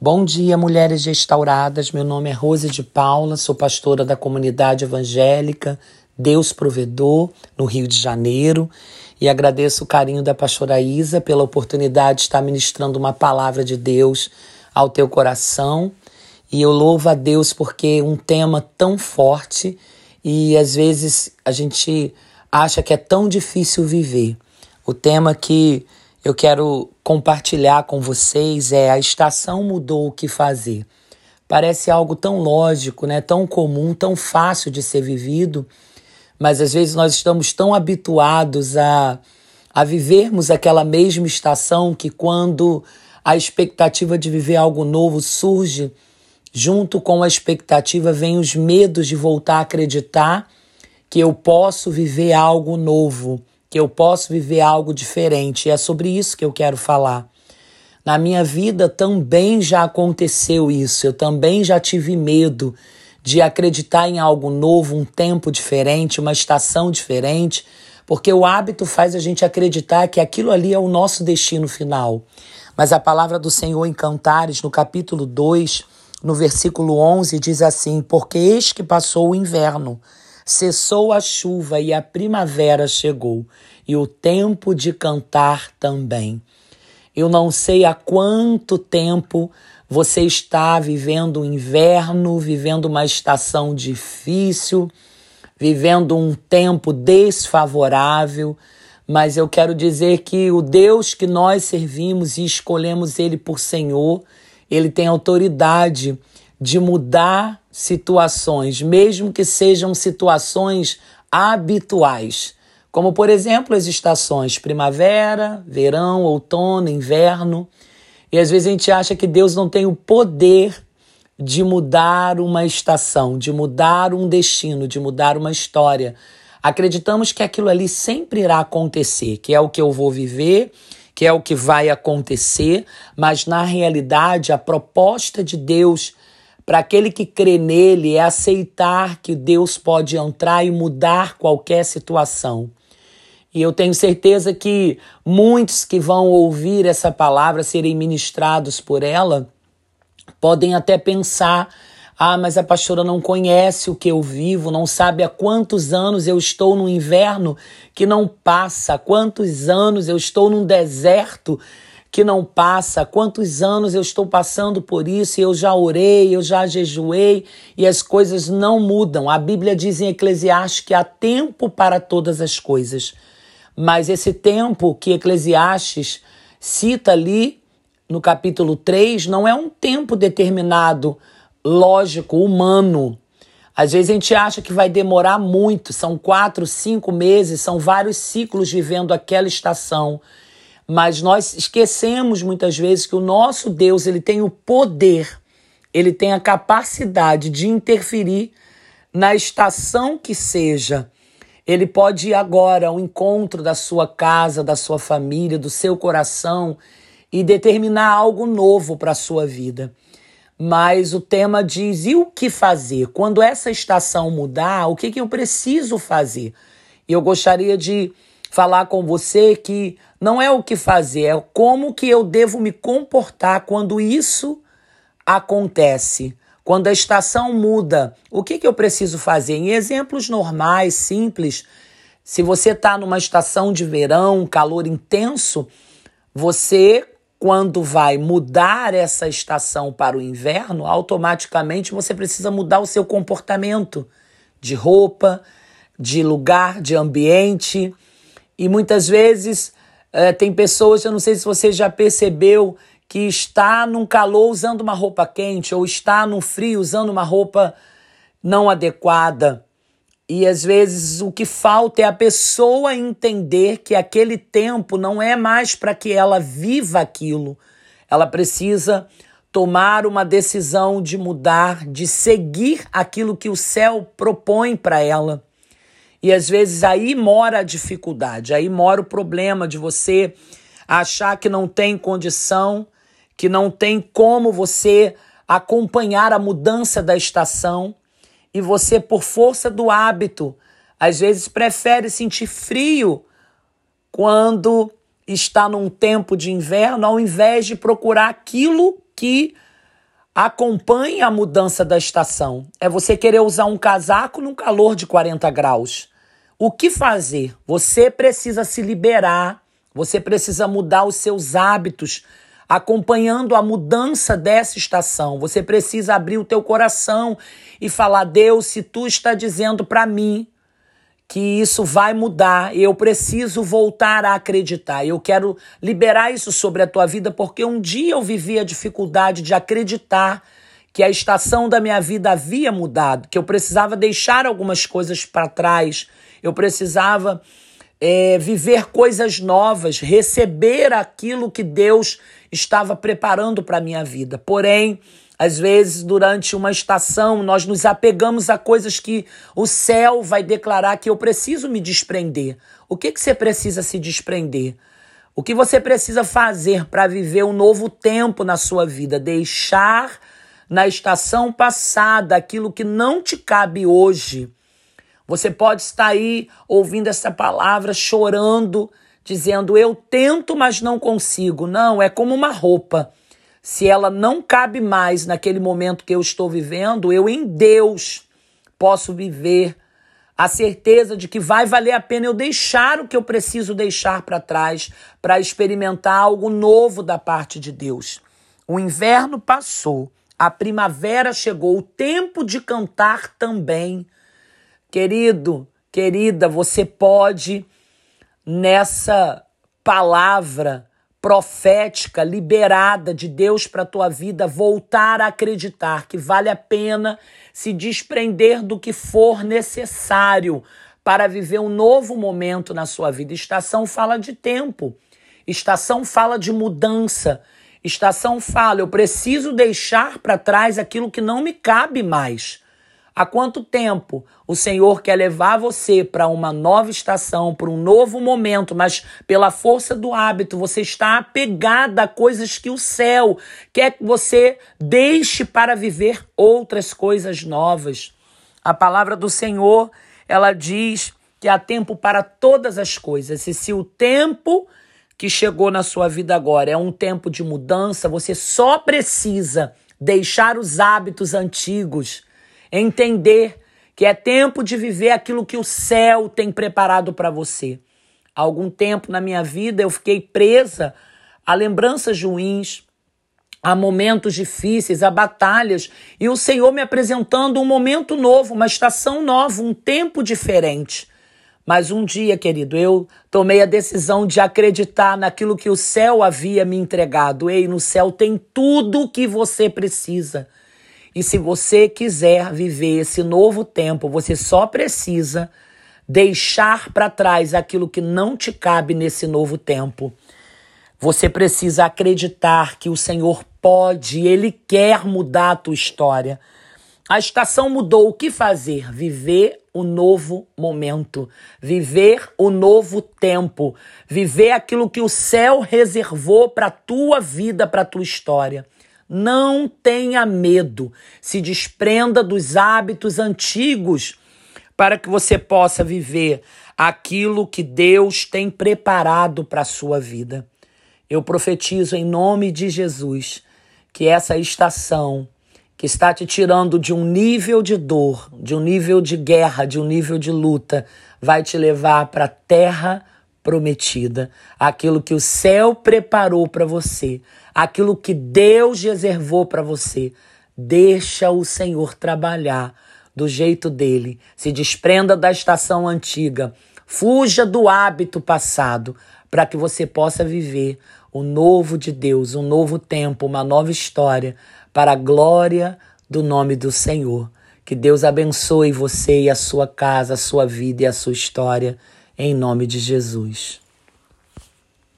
Bom dia, mulheres restauradas. Meu nome é Rose de Paula, sou pastora da comunidade evangélica Deus Provedor, no Rio de Janeiro, e agradeço o carinho da pastora Isa pela oportunidade de estar ministrando uma palavra de Deus ao teu coração. E eu louvo a Deus porque um tema tão forte e às vezes a gente acha que é tão difícil viver. O tema que eu quero compartilhar com vocês é a estação mudou o que fazer. Parece algo tão lógico, né? tão comum, tão fácil de ser vivido, mas às vezes nós estamos tão habituados a, a vivermos aquela mesma estação que quando a expectativa de viver algo novo surge, junto com a expectativa vem os medos de voltar a acreditar que eu posso viver algo novo que eu posso viver algo diferente. E é sobre isso que eu quero falar. Na minha vida também já aconteceu isso. Eu também já tive medo de acreditar em algo novo, um tempo diferente, uma estação diferente, porque o hábito faz a gente acreditar que aquilo ali é o nosso destino final. Mas a palavra do Senhor em Cantares, no capítulo 2, no versículo 11, diz assim: Porque eis que passou o inverno Cessou a chuva e a primavera chegou, e o tempo de cantar também. Eu não sei há quanto tempo você está vivendo o inverno, vivendo uma estação difícil, vivendo um tempo desfavorável, mas eu quero dizer que o Deus que nós servimos e escolhemos Ele por Senhor, Ele tem autoridade de mudar situações, mesmo que sejam situações habituais, como por exemplo as estações primavera, verão, outono, inverno. E às vezes a gente acha que Deus não tem o poder de mudar uma estação, de mudar um destino, de mudar uma história. Acreditamos que aquilo ali sempre irá acontecer, que é o que eu vou viver, que é o que vai acontecer, mas na realidade a proposta de Deus para aquele que crê nele é aceitar que Deus pode entrar e mudar qualquer situação. E eu tenho certeza que muitos que vão ouvir essa palavra serem ministrados por ela podem até pensar: ah, mas a pastora não conhece o que eu vivo, não sabe há quantos anos eu estou no inverno que não passa, há quantos anos eu estou num deserto que não passa, quantos anos eu estou passando por isso eu já orei, eu já jejuei e as coisas não mudam. A Bíblia diz em Eclesiastes que há tempo para todas as coisas. Mas esse tempo que Eclesiastes cita ali no capítulo 3 não é um tempo determinado, lógico, humano. Às vezes a gente acha que vai demorar muito, são quatro, cinco meses, são vários ciclos vivendo aquela estação. Mas nós esquecemos muitas vezes que o nosso Deus, ele tem o poder, ele tem a capacidade de interferir na estação que seja. Ele pode ir agora ao encontro da sua casa, da sua família, do seu coração e determinar algo novo para a sua vida. Mas o tema diz: e o que fazer? Quando essa estação mudar, o que, que eu preciso fazer? E eu gostaria de falar com você que não é o que fazer, é como que eu devo me comportar quando isso acontece. Quando a estação muda, o que, que eu preciso fazer? Em exemplos normais, simples, se você está numa estação de verão, calor intenso, você, quando vai mudar essa estação para o inverno, automaticamente você precisa mudar o seu comportamento de roupa, de lugar, de ambiente. E muitas vezes é, tem pessoas, eu não sei se você já percebeu, que está num calor usando uma roupa quente ou está no frio usando uma roupa não adequada. E às vezes o que falta é a pessoa entender que aquele tempo não é mais para que ela viva aquilo. Ela precisa tomar uma decisão de mudar, de seguir aquilo que o céu propõe para ela. E às vezes aí mora a dificuldade, aí mora o problema de você achar que não tem condição, que não tem como você acompanhar a mudança da estação. E você, por força do hábito, às vezes prefere sentir frio quando está num tempo de inverno, ao invés de procurar aquilo que acompanhe a mudança da estação. É você querer usar um casaco num calor de 40 graus. O que fazer? Você precisa se liberar, você precisa mudar os seus hábitos acompanhando a mudança dessa estação. Você precisa abrir o teu coração e falar: "Deus, se tu está dizendo para mim que isso vai mudar, eu preciso voltar a acreditar. Eu quero liberar isso sobre a tua vida porque um dia eu vivi a dificuldade de acreditar que a estação da minha vida havia mudado, que eu precisava deixar algumas coisas para trás, eu precisava é, viver coisas novas, receber aquilo que Deus estava preparando para a minha vida. Porém, às vezes, durante uma estação, nós nos apegamos a coisas que o céu vai declarar que eu preciso me desprender. O que, que você precisa se desprender? O que você precisa fazer para viver um novo tempo na sua vida? Deixar na estação passada aquilo que não te cabe hoje. Você pode estar aí ouvindo essa palavra, chorando, dizendo: Eu tento, mas não consigo. Não, é como uma roupa se ela não cabe mais naquele momento que eu estou vivendo, eu em Deus posso viver a certeza de que vai valer a pena eu deixar o que eu preciso deixar para trás para experimentar algo novo da parte de Deus. O inverno passou, a primavera chegou, o tempo de cantar também. Querido, querida, você pode nessa palavra profética, liberada de Deus para a tua vida, voltar a acreditar que vale a pena se desprender do que for necessário para viver um novo momento na sua vida. Estação fala de tempo, estação fala de mudança, estação fala, eu preciso deixar para trás aquilo que não me cabe mais. Há quanto tempo o Senhor quer levar você para uma nova estação, para um novo momento, mas pela força do hábito você está apegada a coisas que o céu quer que você deixe para viver outras coisas novas. A palavra do Senhor, ela diz que há tempo para todas as coisas. E se o tempo que chegou na sua vida agora é um tempo de mudança, você só precisa deixar os hábitos antigos Entender que é tempo de viver aquilo que o céu tem preparado para você. Há algum tempo na minha vida eu fiquei presa a lembranças ruins, a momentos difíceis, a batalhas, e o Senhor me apresentando um momento novo, uma estação nova, um tempo diferente. Mas um dia, querido, eu tomei a decisão de acreditar naquilo que o céu havia me entregado. Ei, no céu tem tudo o que você precisa. E se você quiser viver esse novo tempo, você só precisa deixar para trás aquilo que não te cabe nesse novo tempo. Você precisa acreditar que o Senhor pode, Ele quer mudar a tua história. A estação mudou, o que fazer? Viver o novo momento, viver o novo tempo, viver aquilo que o céu reservou para a tua vida, para a tua história. Não tenha medo. Se desprenda dos hábitos antigos para que você possa viver aquilo que Deus tem preparado para a sua vida. Eu profetizo em nome de Jesus que essa estação que está te tirando de um nível de dor, de um nível de guerra, de um nível de luta, vai te levar para a terra prometida, aquilo que o céu preparou para você, aquilo que Deus reservou para você. Deixa o Senhor trabalhar do jeito dele. Se desprenda da estação antiga. Fuja do hábito passado para que você possa viver o novo de Deus, um novo tempo, uma nova história para a glória do nome do Senhor. Que Deus abençoe você e a sua casa, a sua vida e a sua história em nome de Jesus.